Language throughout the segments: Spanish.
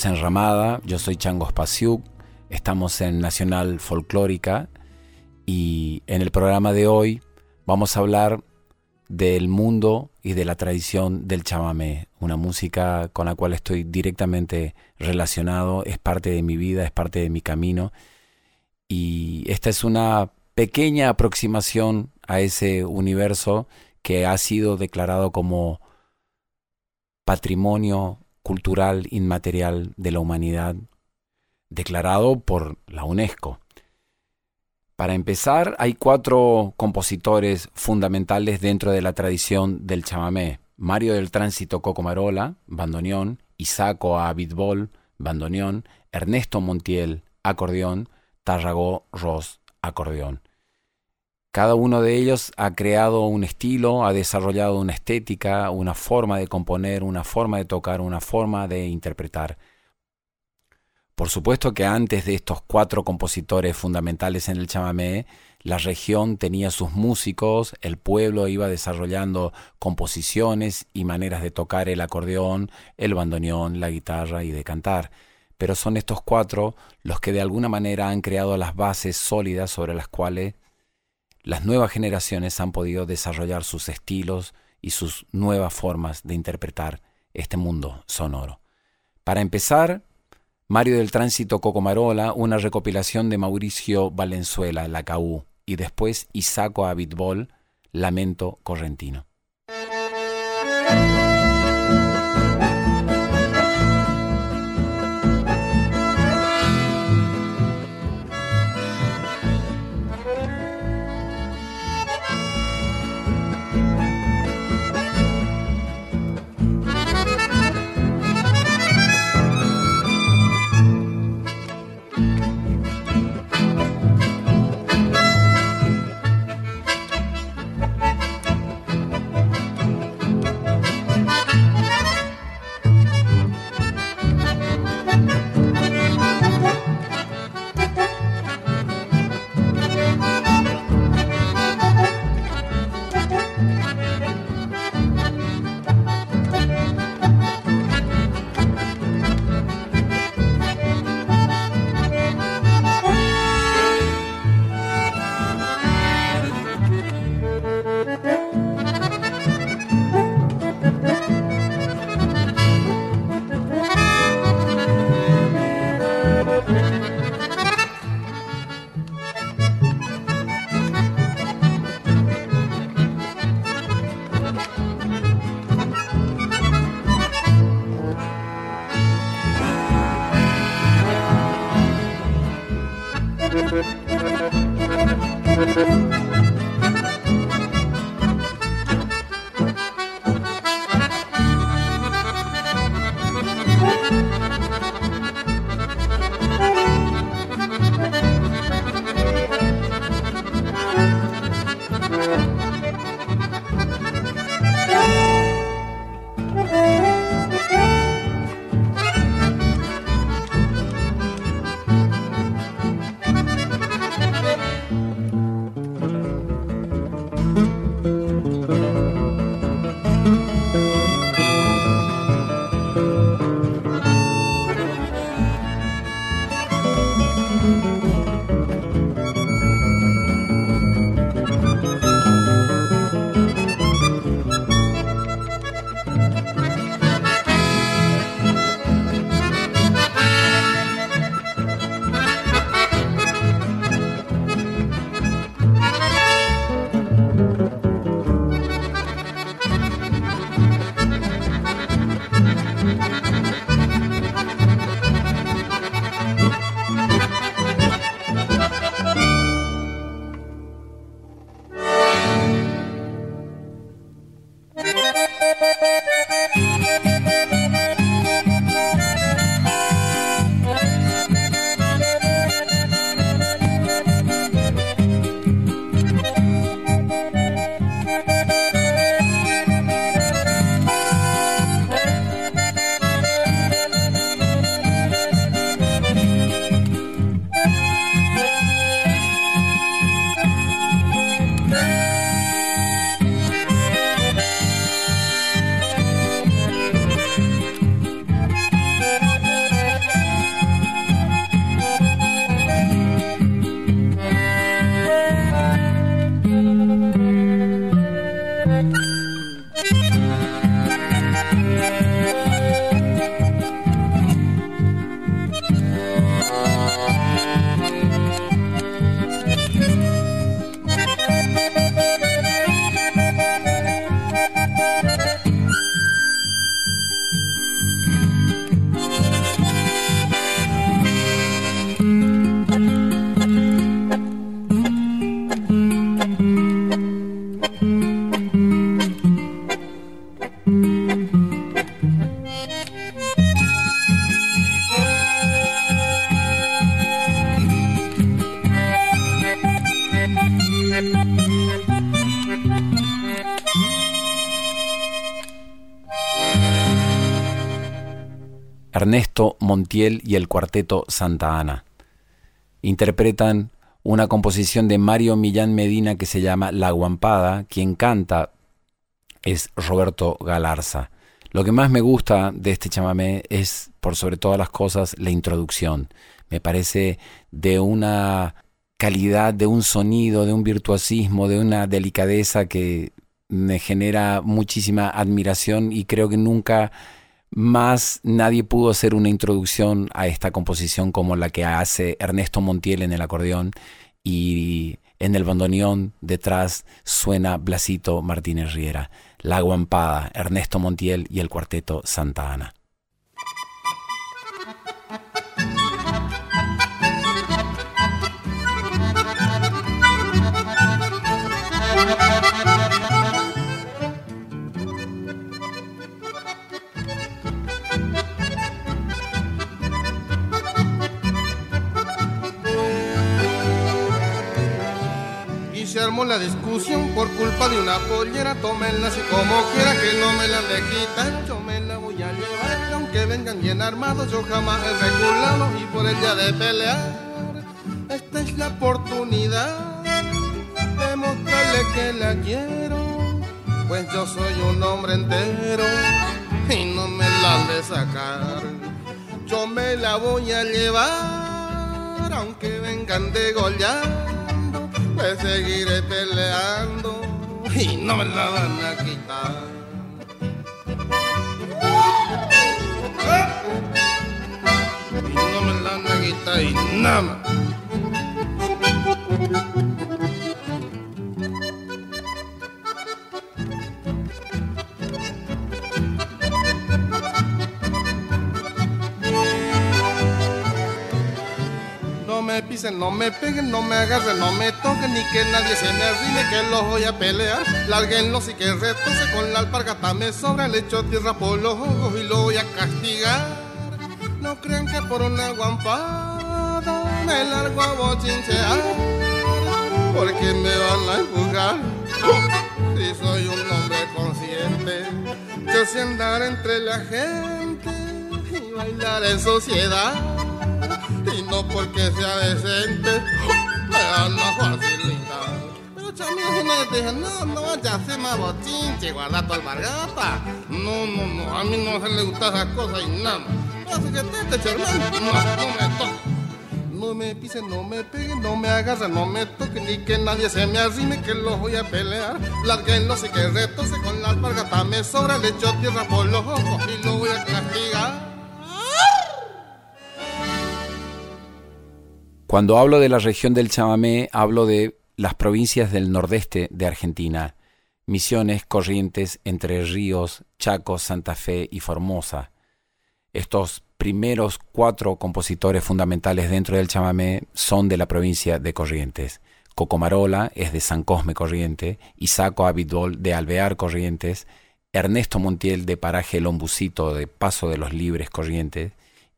Es Enramada, yo soy Chango Spasiuk, estamos en Nacional Folclórica y en el programa de hoy vamos a hablar del mundo y de la tradición del chamamé, una música con la cual estoy directamente relacionado, es parte de mi vida, es parte de mi camino y esta es una pequeña aproximación a ese universo que ha sido declarado como patrimonio cultural inmaterial de la humanidad declarado por la UNESCO. Para empezar, hay cuatro compositores fundamentales dentro de la tradición del chamamé. Mario del Tránsito Cocomarola, bandoneón, Isaco Abitbol, bandoneón, Ernesto Montiel, acordeón, Tarragó Ross, acordeón. Cada uno de ellos ha creado un estilo, ha desarrollado una estética, una forma de componer, una forma de tocar, una forma de interpretar. Por supuesto que antes de estos cuatro compositores fundamentales en el chamamé, la región tenía sus músicos, el pueblo iba desarrollando composiciones y maneras de tocar el acordeón, el bandoneón, la guitarra y de cantar. Pero son estos cuatro los que de alguna manera han creado las bases sólidas sobre las cuales las nuevas generaciones han podido desarrollar sus estilos y sus nuevas formas de interpretar este mundo sonoro. Para empezar, Mario del Tránsito Cocomarola, una recopilación de Mauricio Valenzuela, La Caú, y después Isaco Abitbol, Lamento Correntino. Ernesto Montiel y el cuarteto Santa Ana. Interpretan una composición de Mario Millán Medina que se llama La Guampada, quien canta es Roberto Galarza. Lo que más me gusta de este chamamé es, por sobre todas las cosas, la introducción. Me parece de una calidad, de un sonido, de un virtuosismo, de una delicadeza que me genera muchísima admiración y creo que nunca más nadie pudo hacer una introducción a esta composición como la que hace Ernesto Montiel en el acordeón y en el bandoneón detrás suena Blasito Martínez Riera. La Guampada, Ernesto Montiel y el cuarteto Santa Ana. La discusión por culpa de una pollera. Tómenla así como quiera que no me la le quitan. Yo me la voy a llevar, aunque vengan bien armados. Yo jamás he regulado y por el día de pelear. Esta es la oportunidad de mostrarle que la quiero. Pues yo soy un hombre entero y no me la de sacar. Yo me la voy a llevar, aunque vengan de gollar pues seguiré peleando y no me la van a quitar. Y no me la van a quitar y nada más. Pisen, no me peguen, no me agarren, no me toquen, ni que nadie se me arrime, que los voy a pelear. Larguenlos y que retose con la alpargata me sobra, le echo tierra por los ojos y lo voy a castigar. No crean que por una guampada me largo a bochinchear, porque me van a empujar. Si soy un hombre consciente, yo sé andar entre la gente y bailar en sociedad no porque sea decente me dan la facilidad. Pero si no te dije, no, no vayas a hacer más bochinche, guarda tu albargata. No, no, no, a mí no se le gustan esas cosas y nada. Así que te, te no, no me toques. No me pisen, no me peguen, no me agarren, no me toquen, ni que nadie se me arrime, que los voy a pelear. Larguenlos y que retose con la alpargata me sobra, le echo tierra por los ojos y lo voy a castigar. Cuando hablo de la región del chamamé, hablo de las provincias del nordeste de Argentina, Misiones, Corrientes, Entre Ríos, Chaco, Santa Fe y Formosa. Estos primeros cuatro compositores fundamentales dentro del chamamé son de la provincia de Corrientes. Cocomarola es de San Cosme Corriente, Isaco Abidol de Alvear Corrientes, Ernesto Montiel de Paraje Lombucito de Paso de los Libres Corrientes,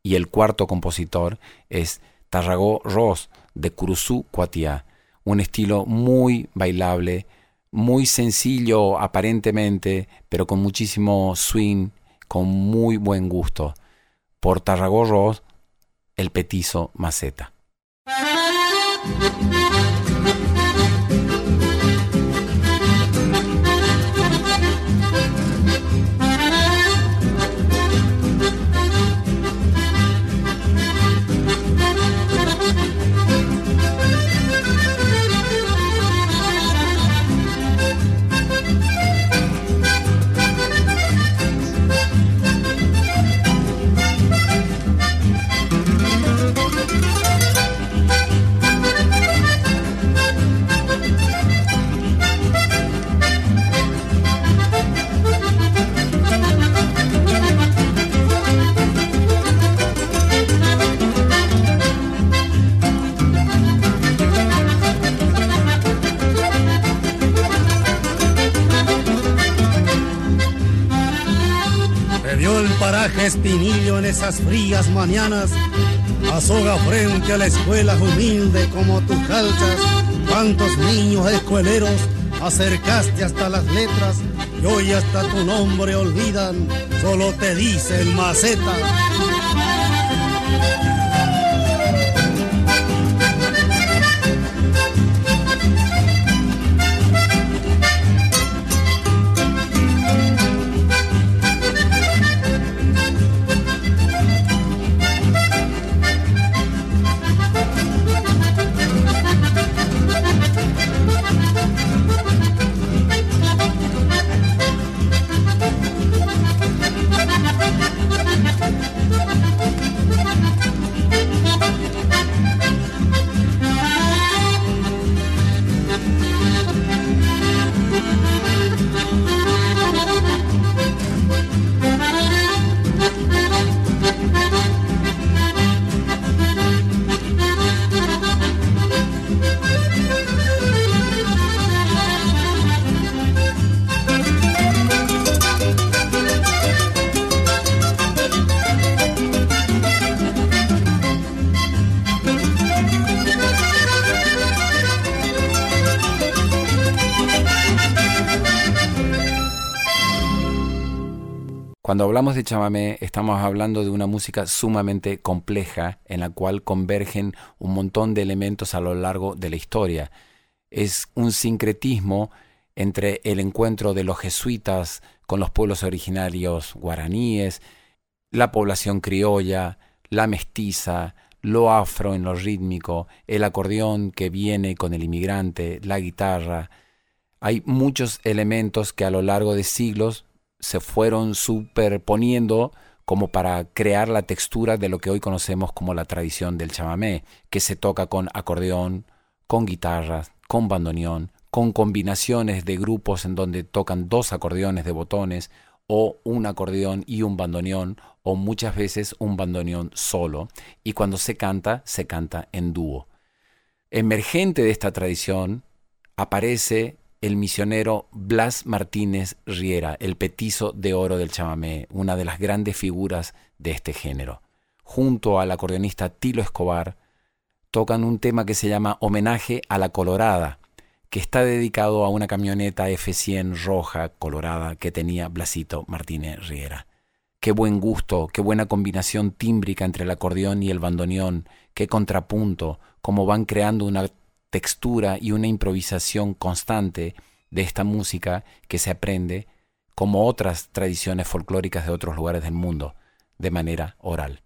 y el cuarto compositor es Tarragó Ross de Curuzú Cuatiá, un estilo muy bailable, muy sencillo aparentemente, pero con muchísimo swing, con muy buen gusto. Por Tarragó Ross, el petizo maceta. Frías mañanas, azoga frente a la escuela humilde como tus calzas, cuántos niños escueleros acercaste hasta las letras y hoy hasta tu nombre olvidan, solo te dicen maceta. Cuando hablamos de chamamé, estamos hablando de una música sumamente compleja en la cual convergen un montón de elementos a lo largo de la historia. Es un sincretismo entre el encuentro de los jesuitas con los pueblos originarios guaraníes, la población criolla, la mestiza, lo afro en lo rítmico, el acordeón que viene con el inmigrante, la guitarra. Hay muchos elementos que a lo largo de siglos se fueron superponiendo como para crear la textura de lo que hoy conocemos como la tradición del chamamé, que se toca con acordeón, con guitarras, con bandoneón, con combinaciones de grupos en donde tocan dos acordeones de botones, o un acordeón y un bandoneón, o muchas veces un bandoneón solo, y cuando se canta, se canta en dúo. Emergente de esta tradición aparece el misionero Blas Martínez Riera, el petizo de oro del chamamé, una de las grandes figuras de este género. Junto al acordeonista Tilo Escobar, tocan un tema que se llama Homenaje a la Colorada, que está dedicado a una camioneta F100 roja colorada que tenía Blasito Martínez Riera. Qué buen gusto, qué buena combinación tímbrica entre el acordeón y el bandoneón, qué contrapunto, cómo van creando una textura y una improvisación constante de esta música que se aprende, como otras tradiciones folclóricas de otros lugares del mundo, de manera oral.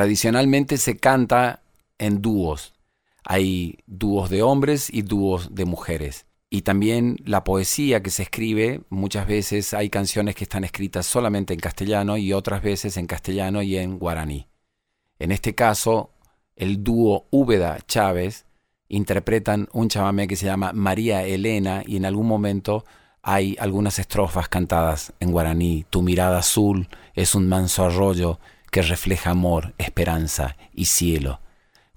Tradicionalmente se canta en dúos. Hay dúos de hombres y dúos de mujeres. Y también la poesía que se escribe, muchas veces hay canciones que están escritas solamente en castellano y otras veces en castellano y en guaraní. En este caso, el dúo Úbeda Chávez interpretan un chamamé que se llama María Elena y en algún momento hay algunas estrofas cantadas en guaraní. Tu mirada azul es un manso arroyo que refleja amor, esperanza y cielo.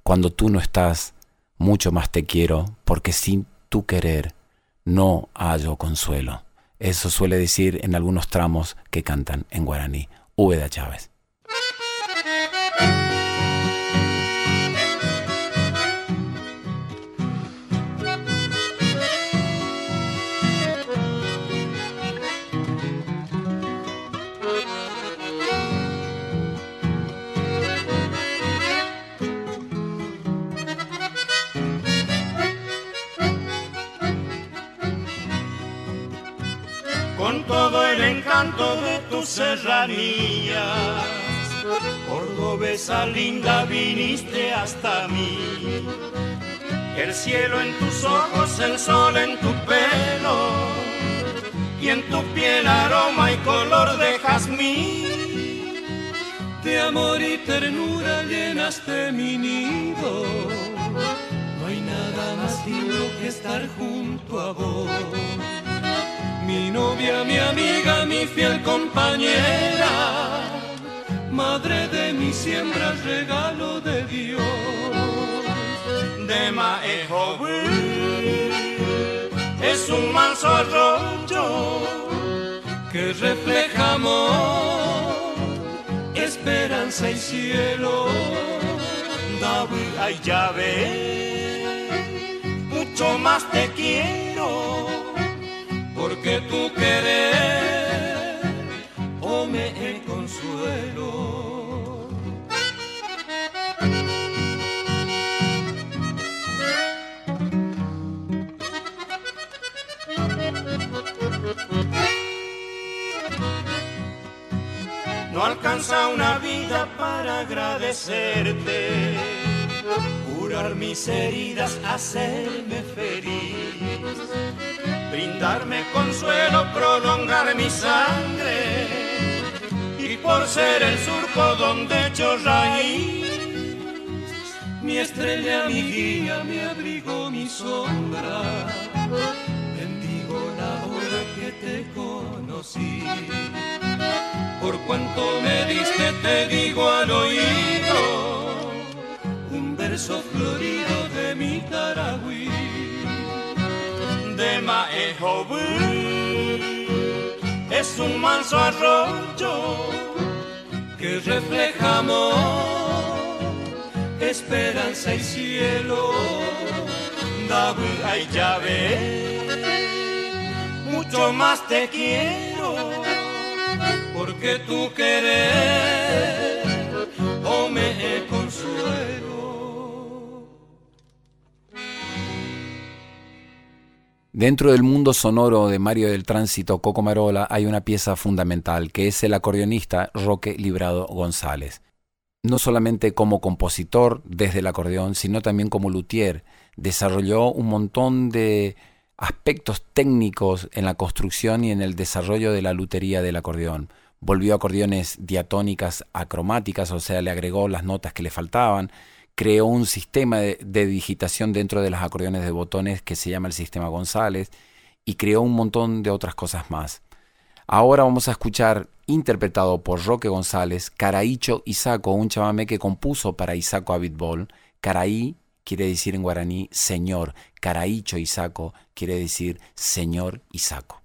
Cuando tú no estás, mucho más te quiero, porque sin tu querer no hallo consuelo. Eso suele decir en algunos tramos que cantan en guaraní. Úbeda Chávez. De tus serranías. Cordobesa linda viniste hasta mí. El cielo en tus ojos, el sol en tu pelo. Y en tu piel aroma y color de jazmín. De amor y ternura llenaste mi nido. No hay nada más lindo que estar junto a vos mi novia, mi amiga, mi fiel compañera, madre de mi siembra, regalo de Dios. De Maejo es un manso arroyo que refleja amor, esperanza y cielo. David, ay, ya mucho más te quiero alcanza una vida para agradecerte, curar mis heridas, hacerme feliz. Brindarme consuelo, prolongar mi sangre. Y por ser el surco donde yo raíz, mi estrella, mi guía, mi abrigo, mi sombra, bendigo la hora que te conocí. Por cuanto me diste, te digo al oído un verso florido de mi Taragüí de Maejobu es un manso arroyo que refleja amor, esperanza y cielo. Dabu ay llave, mucho más te quiero, porque tú querés o me consuelo. Dentro del mundo sonoro de Mario del Tránsito Coco Marola hay una pieza fundamental que es el acordeonista Roque Librado González. No solamente como compositor desde el acordeón, sino también como luthier, desarrolló un montón de aspectos técnicos en la construcción y en el desarrollo de la lutería del acordeón. Volvió acordeones diatónicas acromáticas, o sea, le agregó las notas que le faltaban, creó un sistema de, digitación dentro de los acordeones de botones que se llama el sistema González y creó un montón de otras cosas más. Ahora vamos a escuchar, interpretado por Roque González, Caraícho Isaco, un chamamé que compuso para Isaco Abitbol. Caraí quiere decir en guaraní señor, Caraícho Isaco quiere decir señor Isaco.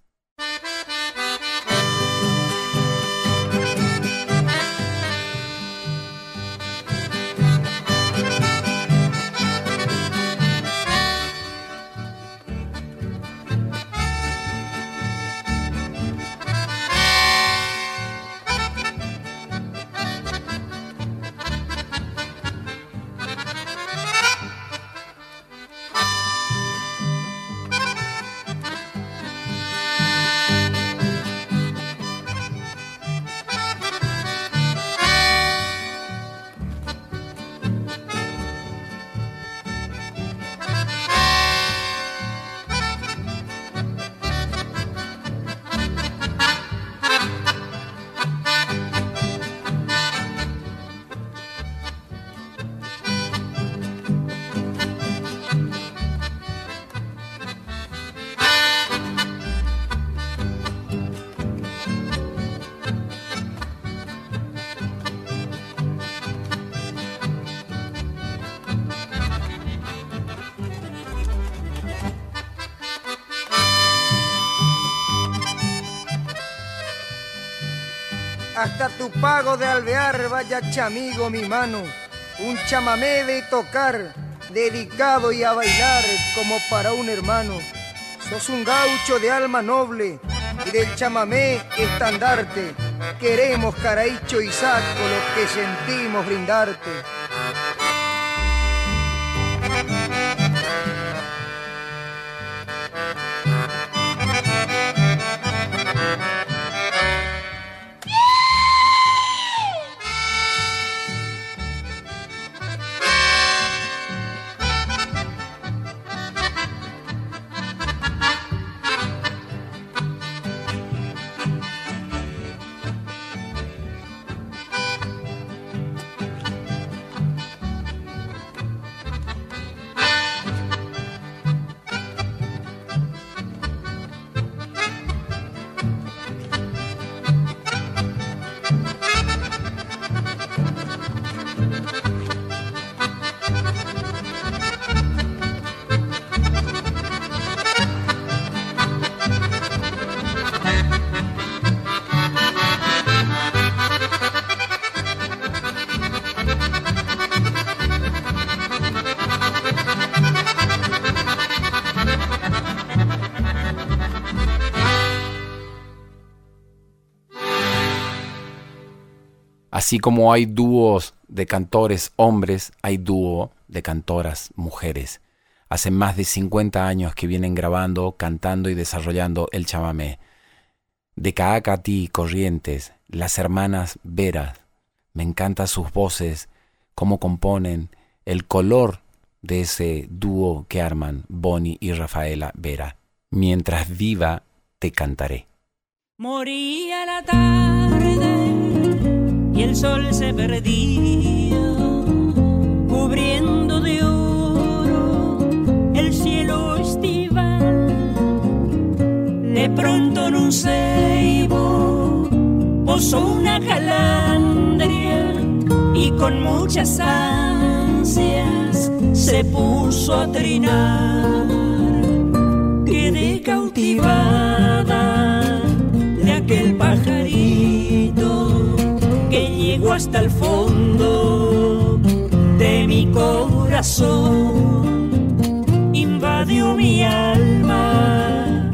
Hasta tu pago de alvear vaya chamigo mi mano, un chamamé de tocar, dedicado y a bailar como para un hermano. Sos un gaucho de alma noble y del chamamé estandarte. Queremos, Caraicho y Saco, lo que sentimos brindarte. Así como hay dúos de cantores hombres, hay dúo de cantoras mujeres. Hace más de 50 años que vienen grabando, cantando y desarrollando el chamamé. De Caacatí, Corrientes, las hermanas Veras. Me encantan sus voces, cómo componen, el color de ese dúo que arman Bonnie y Rafaela Vera. Mientras viva, te cantaré. Moría la tarde y el sol se perdía, cubriendo de oro el cielo estival. De pronto en un ceibo posó una calandria y con muchas ansias se puso a trinar. Quedé cautivada hasta el fondo de mi corazón, invadió mi alma,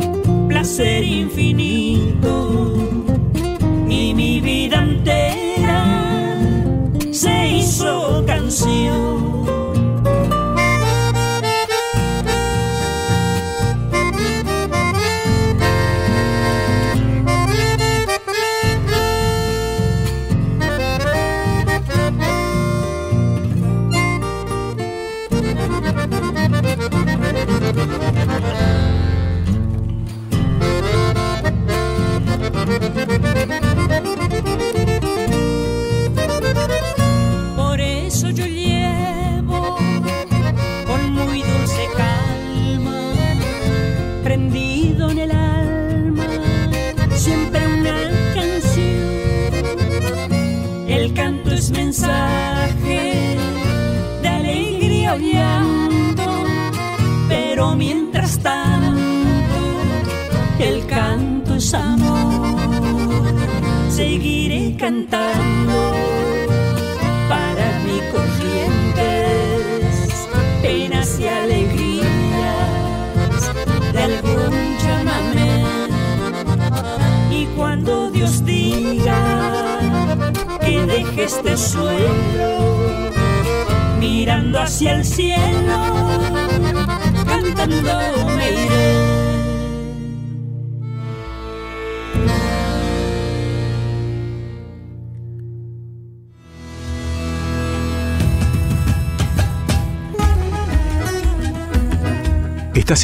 placer infinito y mi vida entera se hizo canción.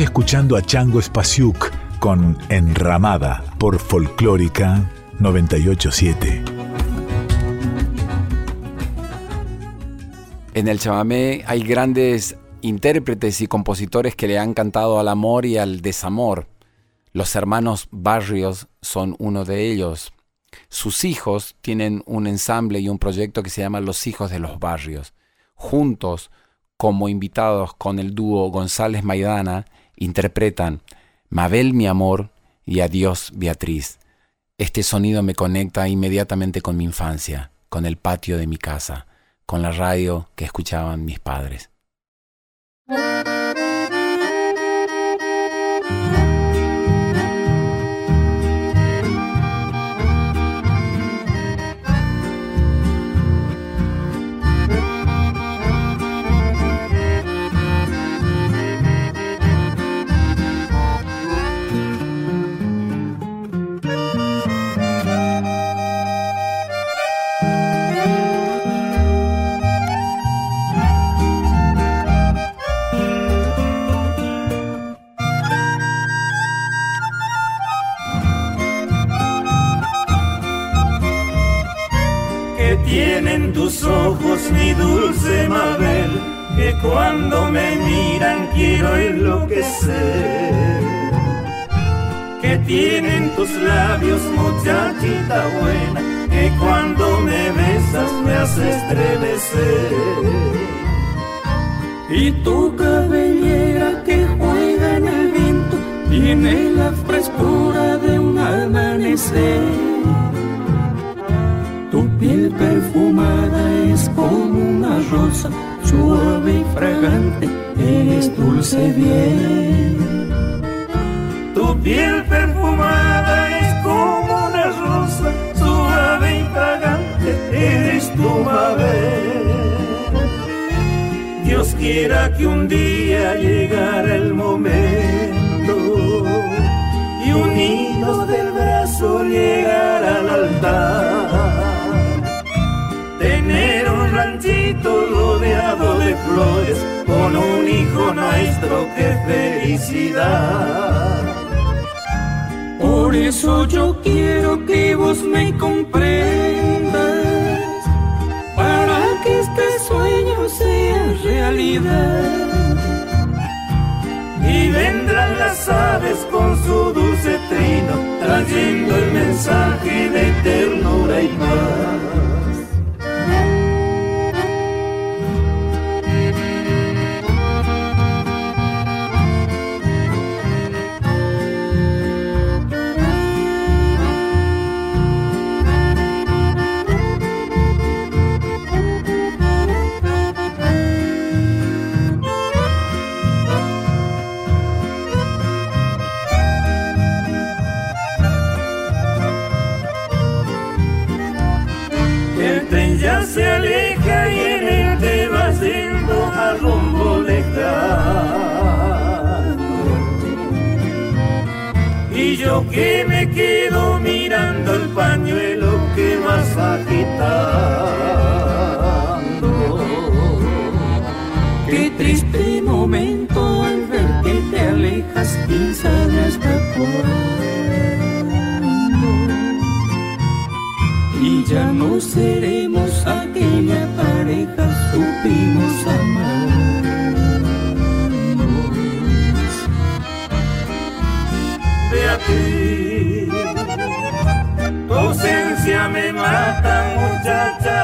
Escuchando a Chango Spasiuk con Enramada por Folclórica 987. En el chamamé hay grandes intérpretes y compositores que le han cantado al amor y al desamor. Los hermanos Barrios son uno de ellos. Sus hijos tienen un ensamble y un proyecto que se llama Los Hijos de los Barrios. Juntos, como invitados con el dúo González Maidana, interpretan Mabel mi amor y Adiós Beatriz. Este sonido me conecta inmediatamente con mi infancia, con el patio de mi casa, con la radio que escuchaban mis padres. Cuando me miran quiero enloquecer. Que tienen tus labios, muchachita buena, que cuando me besas me hace estremecer. Y tu cabellera que juega en el viento tiene la frescura de un amanecer tu piel perfumada es como una rosa, suave y fragante, eres dulce bien. Tu piel perfumada es como una rosa, suave y fragante, eres tu mabel. Dios quiera que un día llegara el momento y unidos del brazo llegar al altar ranchito rodeado de flores con un hijo nuestro, qué felicidad. Por eso yo quiero que vos me comprendas, para que este sueño sea realidad. Y vendrán las aves con su dulce trino, trayendo el mensaje de ternura y paz. Yo que me quedo mirando el pañuelo que vas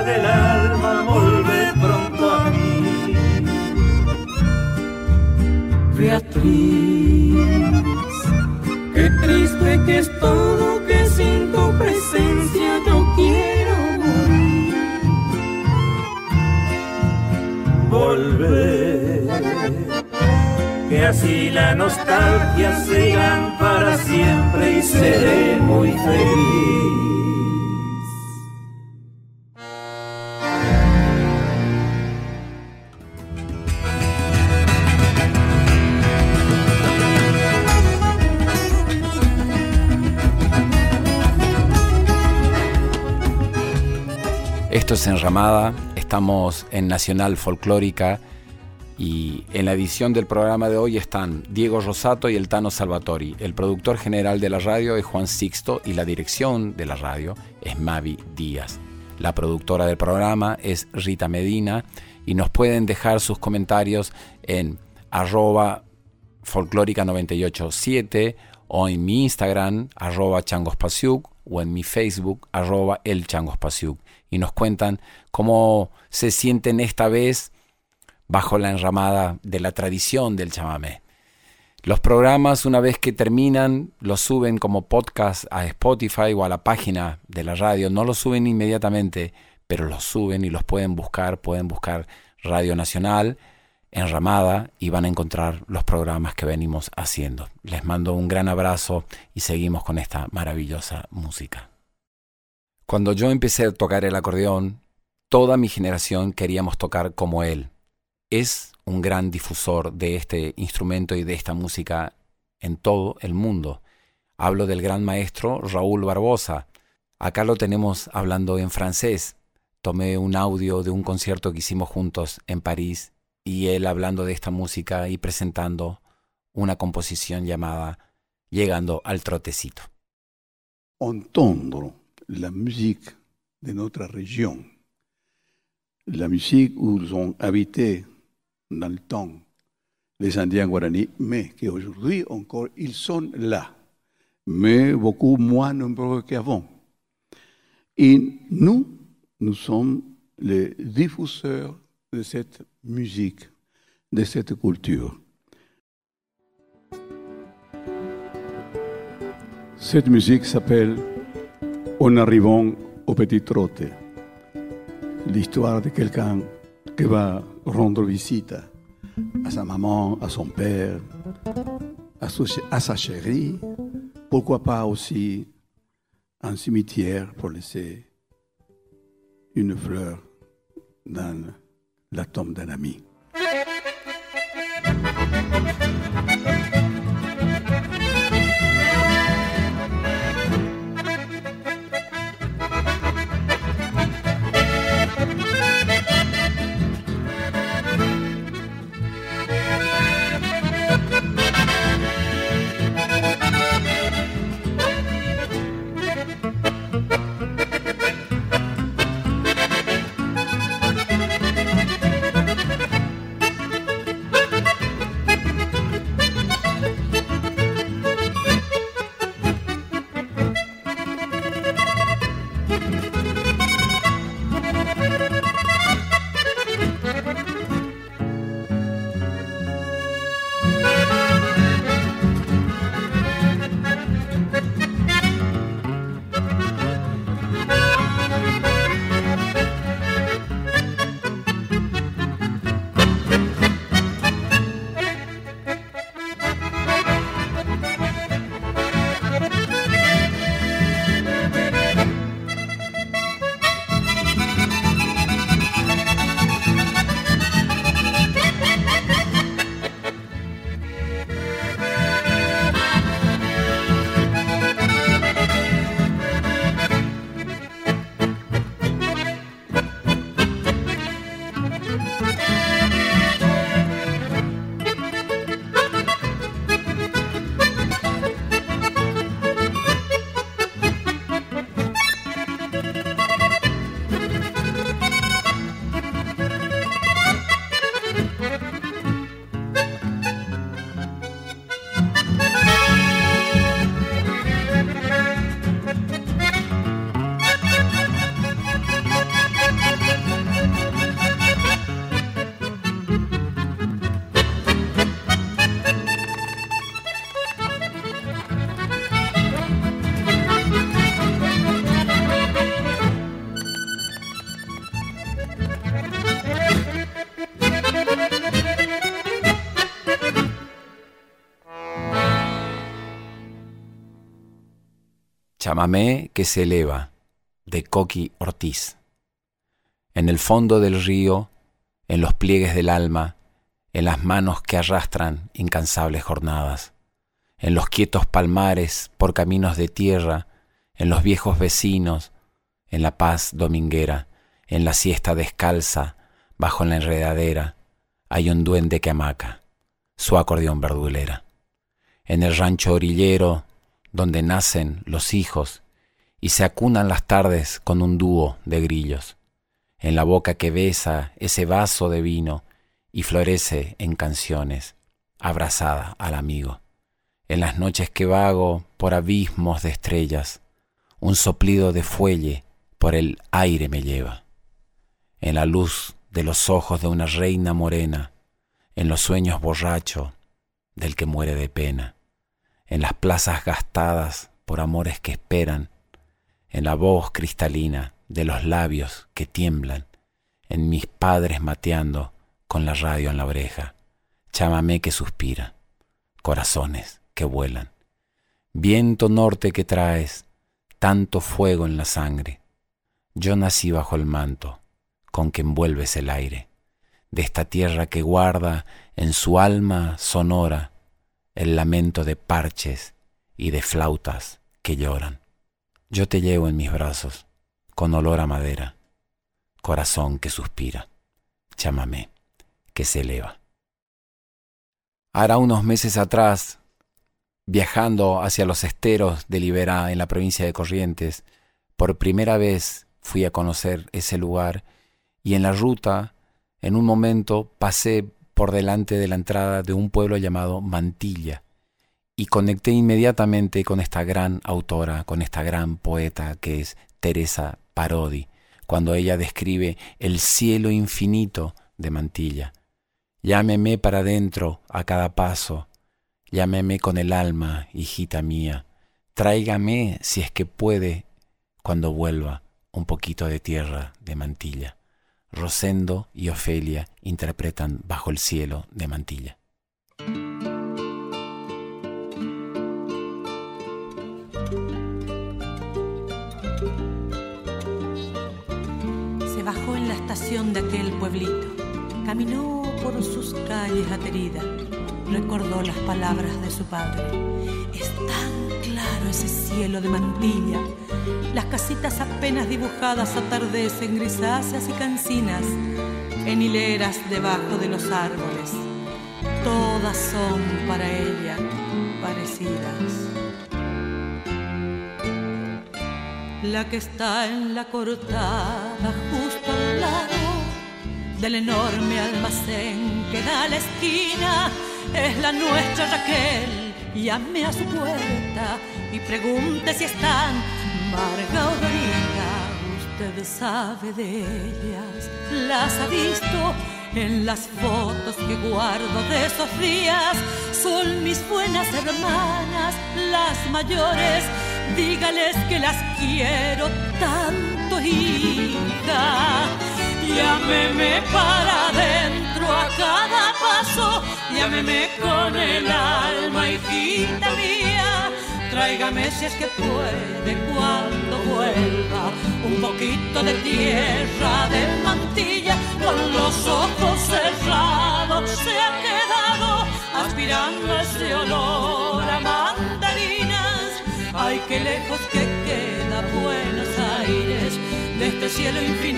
del alma, vuelve pronto a mí. Beatriz, qué triste que es todo que sin tu presencia yo quiero morir. Volver, que así la nostalgia sigan para siempre y seré muy feliz. Enramada, estamos en Nacional Folclórica y en la edición del programa de hoy están Diego Rosato y el Tano Salvatori. El productor general de la radio es Juan Sixto y la dirección de la radio es Mavi Díaz. La productora del programa es Rita Medina y nos pueden dejar sus comentarios en arroba folclórica 987 o en mi Instagram arroba changospasiuk o en mi Facebook arroba el y nos cuentan cómo se sienten esta vez bajo la enramada de la tradición del chamamé. Los programas, una vez que terminan, los suben como podcast a Spotify o a la página de la radio. No los suben inmediatamente, pero los suben y los pueden buscar. Pueden buscar Radio Nacional en Ramada y van a encontrar los programas que venimos haciendo. Les mando un gran abrazo y seguimos con esta maravillosa música. Cuando yo empecé a tocar el acordeón, toda mi generación queríamos tocar como él. Es un gran difusor de este instrumento y de esta música en todo el mundo. Hablo del gran maestro Raúl Barbosa. Acá lo tenemos hablando en francés. Tomé un audio de un concierto que hicimos juntos en París y él hablando de esta música y presentando una composición llamada Llegando al trotecito. Entendre la musique de notre région, la musique où ont habité dans le temps les Indiens Guarani, mais qu'aujourd'hui encore ils sont là, mais beaucoup moins nombreux qu'avant. Et nous, nous sommes les diffuseurs de cette musique, de cette culture. Cette musique s'appelle En arrivant au petit trotte, l'histoire de quelqu'un qui va rendre visite à sa maman, à son père, à, à sa chérie, pourquoi pas aussi un cimetière pour laisser une fleur dans la tombe d'un ami. Chamamé que se eleva, de Coqui Ortiz. En el fondo del río, en los pliegues del alma, en las manos que arrastran incansables jornadas, en los quietos palmares por caminos de tierra, en los viejos vecinos, en la paz dominguera, en la siesta descalza, bajo la enredadera, hay un duende que amaca, su acordeón verdulera. En el rancho orillero, donde nacen los hijos y se acunan las tardes con un dúo de grillos, en la boca que besa ese vaso de vino y florece en canciones, abrazada al amigo, en las noches que vago por abismos de estrellas, un soplido de fuelle por el aire me lleva, en la luz de los ojos de una reina morena, en los sueños borracho del que muere de pena, en las plazas gastadas por amores que esperan, en la voz cristalina de los labios que tiemblan, en mis padres mateando con la radio en la oreja, chámame que suspira, corazones que vuelan, viento norte que traes, tanto fuego en la sangre. Yo nací bajo el manto con que envuelves el aire, de esta tierra que guarda en su alma sonora el lamento de parches y de flautas que lloran. Yo te llevo en mis brazos, con olor a madera, corazón que suspira, chámame, que se eleva. Hará unos meses atrás, viajando hacia los esteros de Liberá en la provincia de Corrientes, por primera vez fui a conocer ese lugar y en la ruta, en un momento, pasé por delante de la entrada de un pueblo llamado Mantilla y conecté inmediatamente con esta gran autora, con esta gran poeta que es Teresa Parodi, cuando ella describe el cielo infinito de Mantilla. Llámeme para adentro a cada paso, Llámeme con el alma, hijita mía. Tráigame, si es que puede, cuando vuelva, un poquito de tierra de mantilla. Rosendo y Ofelia interpretan Bajo el cielo de mantilla. Se bajó en la estación de aquel pueblito, caminó por sus calles ateridas recordó las palabras de su padre. Es tan claro ese cielo de mantilla. Las casitas apenas dibujadas atardecen grisáceas y cancinas en hileras debajo de los árboles. Todas son para ella parecidas. La que está en la cortada justo al lado del enorme almacén que da a la esquina es la nuestra Raquel. Llame a su puerta y pregunte si están Marga o Dorita. Usted sabe de ellas, las ha visto en las fotos que guardo de esos días. Son mis buenas hermanas, las mayores. Dígales que las quiero tanto, hija. Llámeme para adentro a cada paso Llámeme con el alma, hijita mía. Tráigame si es que puede cuando vuelva un poquito de tierra de mantilla. Con los ojos cerrados se ha quedado aspirando ese olor a mandarinas. Ay, qué lejos que queda Buenos Aires de este cielo infinito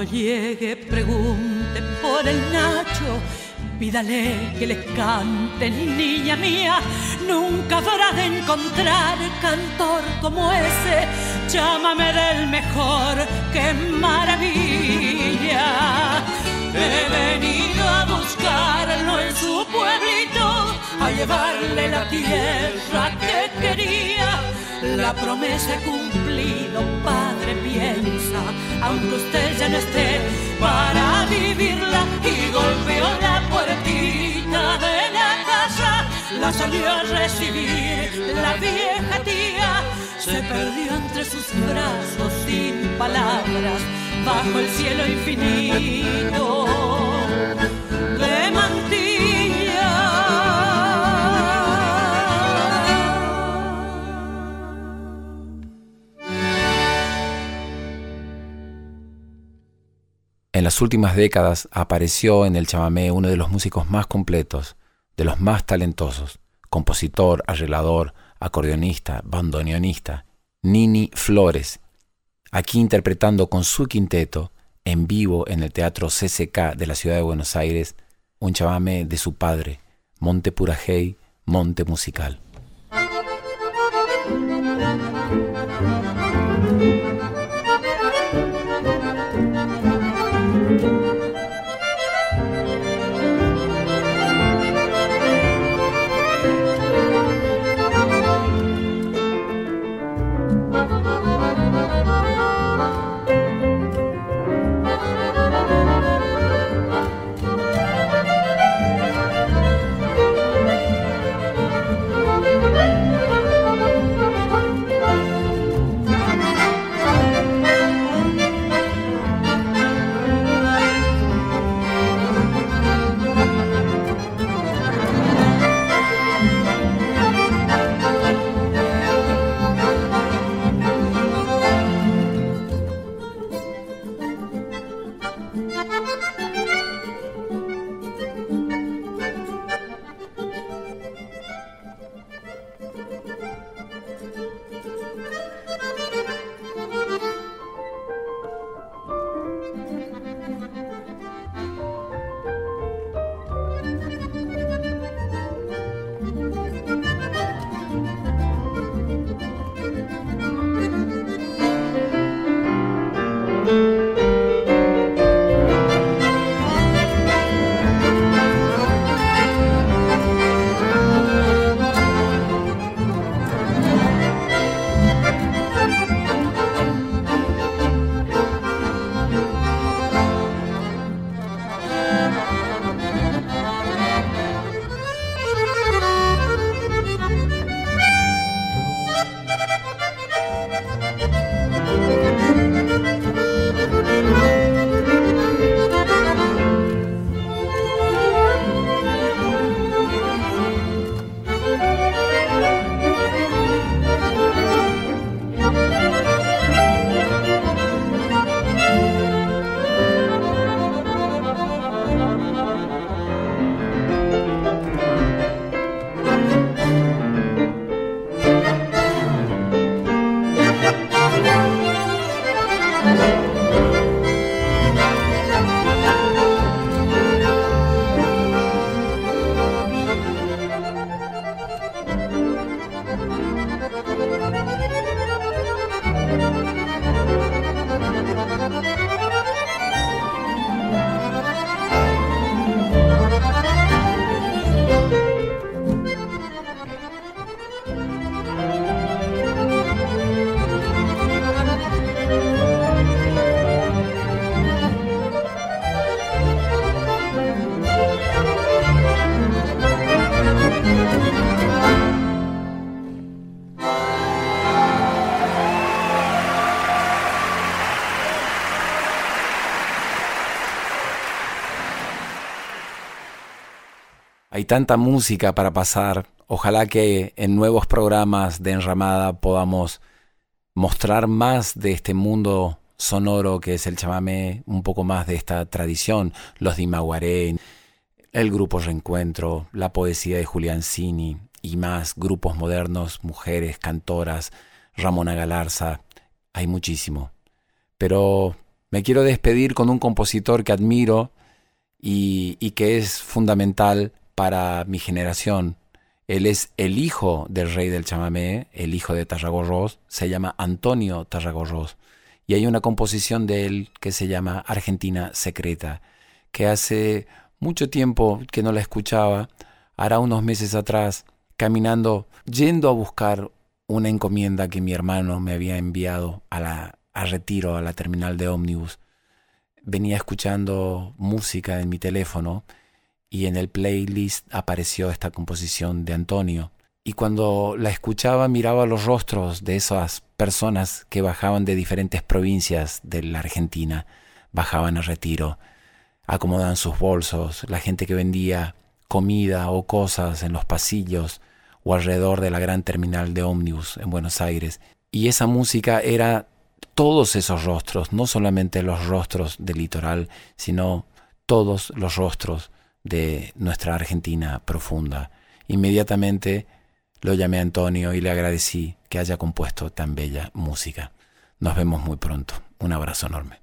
Cuando llegue, pregunte por el Nacho. Pídale que le cante, niña mía. Nunca habrá de encontrar cantor como ese llámame del mejor, qué maravilla. He venido a buscarlo en su pueblito, a llevarle la tierra que quería. La promesa he cumplido, aunque usted ya no esté para vivirla. Y golpeó la puertita de la casa, la salió a recibir la vieja tía se perdió entre sus brazos sin palabras, bajo el cielo infinito de mantilla. En las últimas décadas apareció en el chamamé uno de los músicos más completos de los más talentosos, compositor, arreglador, acordeonista, bandoneonista, Nini Flores, aquí interpretando con su quinteto en vivo en el Teatro CCK de la ciudad de Buenos Aires un chamamé de su padre, Monte Purajey, Monte Musical. Tanta música para pasar. Ojalá que en nuevos programas de Enramada podamos mostrar más de este mundo sonoro que es el chamamé, un poco más de esta tradición, los Dimaguaré, el grupo Reencuentro, la poesía de Julián Cini y más grupos modernos, mujeres, cantoras, Ramona Galarza, hay muchísimo. Pero me quiero despedir con un compositor que admiro y, y que es fundamental para mi generación. Él es el hijo del rey del chamamé, el hijo de Tarragorros, se llama Antonio Tarragorros. Y hay una composición de él que se llama Argentina Secreta, que hace mucho tiempo que no la escuchaba, hará unos meses atrás, caminando, yendo a buscar una encomienda que mi hermano me había enviado a, la, a retiro, a la terminal de ómnibus. Venía escuchando música en mi teléfono y en el playlist apareció esta composición de Antonio. Y cuando la escuchaba miraba los rostros de esas personas que bajaban de diferentes provincias de la Argentina, bajaban a retiro, acomodaban sus bolsos, la gente que vendía comida o cosas en los pasillos o alrededor de la gran terminal de ómnibus en Buenos Aires. Y esa música era todos esos rostros, no solamente los rostros del litoral, sino todos los rostros de nuestra Argentina profunda. Inmediatamente lo llamé a Antonio y le agradecí que haya compuesto tan bella música. Nos vemos muy pronto. Un abrazo enorme.